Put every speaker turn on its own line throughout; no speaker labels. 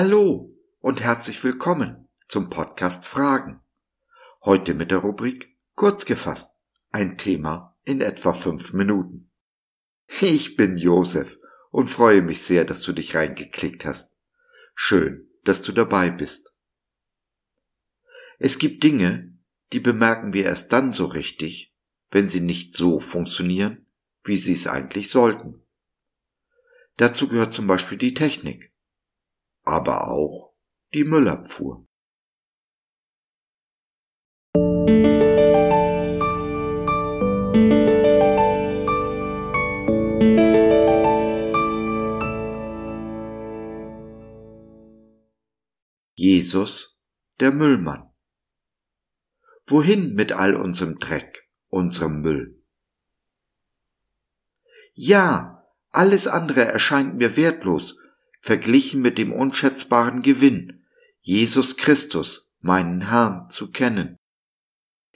Hallo und herzlich willkommen zum Podcast Fragen. Heute mit der Rubrik Kurz gefasst. Ein Thema in etwa fünf Minuten. Ich bin Josef und freue mich sehr, dass du dich reingeklickt hast. Schön, dass du dabei bist. Es gibt Dinge, die bemerken wir erst dann so richtig, wenn sie nicht so funktionieren, wie sie es eigentlich sollten. Dazu gehört zum Beispiel die Technik, aber auch die Müllabfuhr. Jesus, der Müllmann. Wohin mit all unserem Dreck, unserem Müll? Ja, alles andere erscheint mir wertlos, verglichen mit dem unschätzbaren Gewinn, Jesus Christus, meinen Herrn, zu kennen.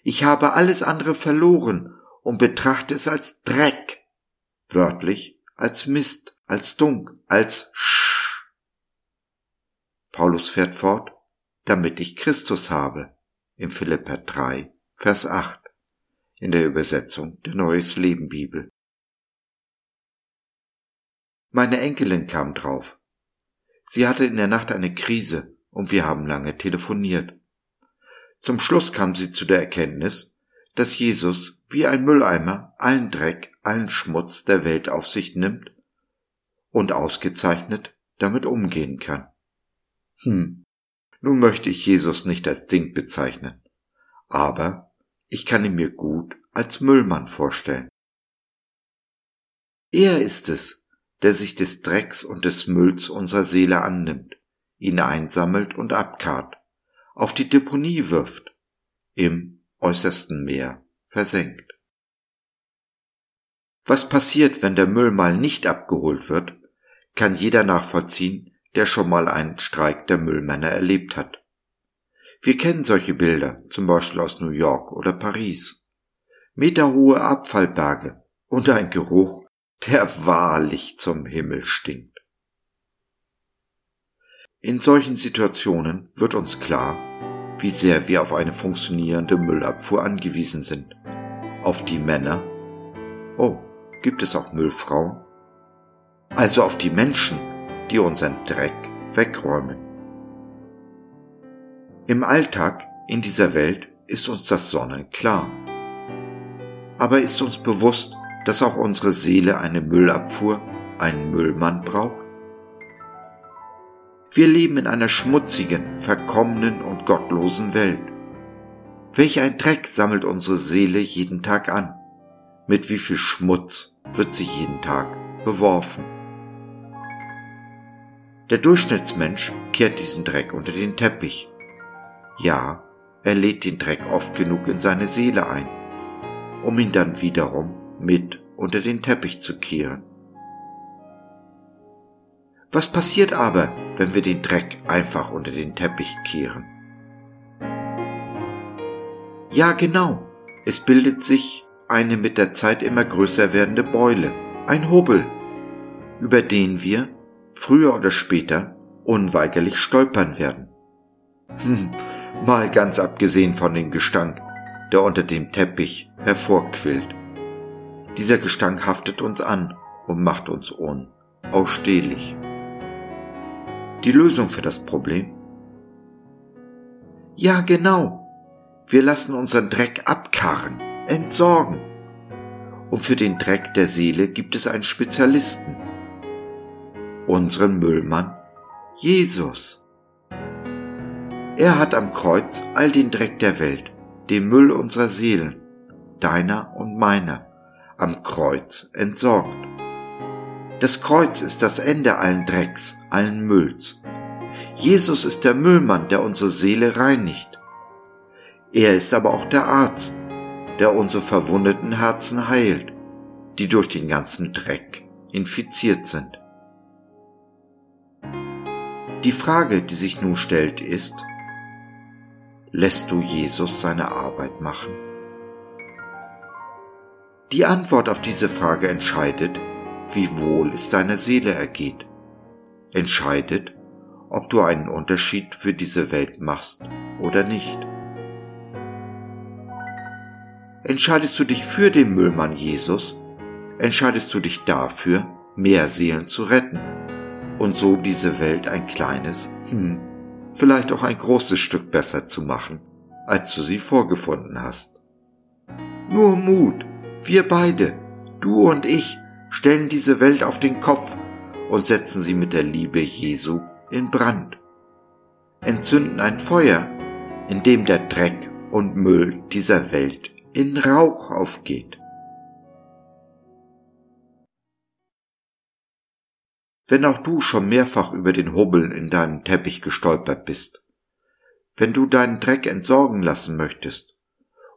Ich habe alles andere verloren und betrachte es als Dreck, wörtlich als Mist, als Dunk, als Sch. Paulus fährt fort, damit ich Christus habe, im Philipper 3, Vers 8, in der Übersetzung der Neues Leben Bibel. Meine Enkelin kam drauf. Sie hatte in der Nacht eine Krise und wir haben lange telefoniert. Zum Schluss kam sie zu der Erkenntnis, dass Jesus wie ein Mülleimer allen Dreck, allen Schmutz der Welt auf sich nimmt und ausgezeichnet damit umgehen kann. Hm, nun möchte ich Jesus nicht als Ding bezeichnen, aber ich kann ihn mir gut als Müllmann vorstellen. Er ist es, der sich des Drecks und des Mülls unserer Seele annimmt, ihn einsammelt und abkarrt, auf die Deponie wirft, im äußersten Meer versenkt. Was passiert, wenn der Müll mal nicht abgeholt wird, kann jeder nachvollziehen, der schon mal einen Streik der Müllmänner erlebt hat. Wir kennen solche Bilder, zum Beispiel aus New York oder Paris. Meterhohe Abfallberge und ein Geruch, der wahrlich zum Himmel stinkt. In solchen Situationen wird uns klar, wie sehr wir auf eine funktionierende Müllabfuhr angewiesen sind. Auf die Männer. Oh, gibt es auch Müllfrauen? Also auf die Menschen, die unseren Dreck wegräumen. Im Alltag in dieser Welt ist uns das sonnenklar. Aber ist uns bewusst, dass auch unsere Seele eine Müllabfuhr, einen Müllmann braucht? Wir leben in einer schmutzigen, verkommenen und gottlosen Welt. Welch ein Dreck sammelt unsere Seele jeden Tag an? Mit wie viel Schmutz wird sie jeden Tag beworfen? Der Durchschnittsmensch kehrt diesen Dreck unter den Teppich. Ja, er lädt den Dreck oft genug in seine Seele ein, um ihn dann wiederum mit unter den Teppich zu kehren. Was passiert aber, wenn wir den Dreck einfach unter den Teppich kehren? Ja, genau, es bildet sich eine mit der Zeit immer größer werdende Beule, ein Hubbel, über den wir, früher oder später, unweigerlich stolpern werden. Hm, mal ganz abgesehen von dem Gestank, der unter dem Teppich hervorquillt. Dieser Gestank haftet uns an und macht uns unausstehlich. Die Lösung für das Problem? Ja, genau. Wir lassen unseren Dreck abkarren, entsorgen. Und für den Dreck der Seele gibt es einen Spezialisten. Unseren Müllmann Jesus. Er hat am Kreuz all den Dreck der Welt, den Müll unserer Seelen, deiner und meiner, am Kreuz entsorgt. Das Kreuz ist das Ende allen Drecks, allen Mülls. Jesus ist der Müllmann, der unsere Seele reinigt. Er ist aber auch der Arzt, der unsere verwundeten Herzen heilt, die durch den ganzen Dreck infiziert sind. Die Frage, die sich nun stellt, ist, lässt du Jesus seine Arbeit machen? Die Antwort auf diese Frage entscheidet, wie wohl es deiner Seele ergeht, entscheidet, ob du einen Unterschied für diese Welt machst oder nicht. Entscheidest du dich für den Müllmann Jesus, entscheidest du dich dafür, mehr Seelen zu retten und so diese Welt ein kleines, hm, vielleicht auch ein großes Stück besser zu machen, als du sie vorgefunden hast. Nur Mut, wir beide, du und ich, stellen diese Welt auf den Kopf und setzen sie mit der Liebe Jesu in Brand. Entzünden ein Feuer, in dem der Dreck und Müll dieser Welt in Rauch aufgeht. Wenn auch du schon mehrfach über den Hubbeln in deinem Teppich gestolpert bist, wenn du deinen Dreck entsorgen lassen möchtest,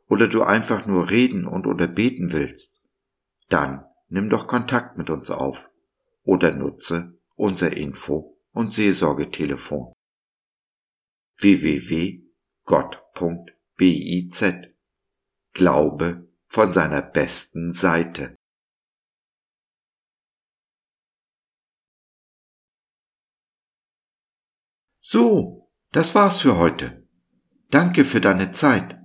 oder du einfach nur reden und oder beten willst, dann nimm doch Kontakt mit uns auf oder nutze unser Info- und Seelsorgetelefon www.gott.biz Glaube von seiner besten Seite. So, das war's für heute. Danke für deine Zeit.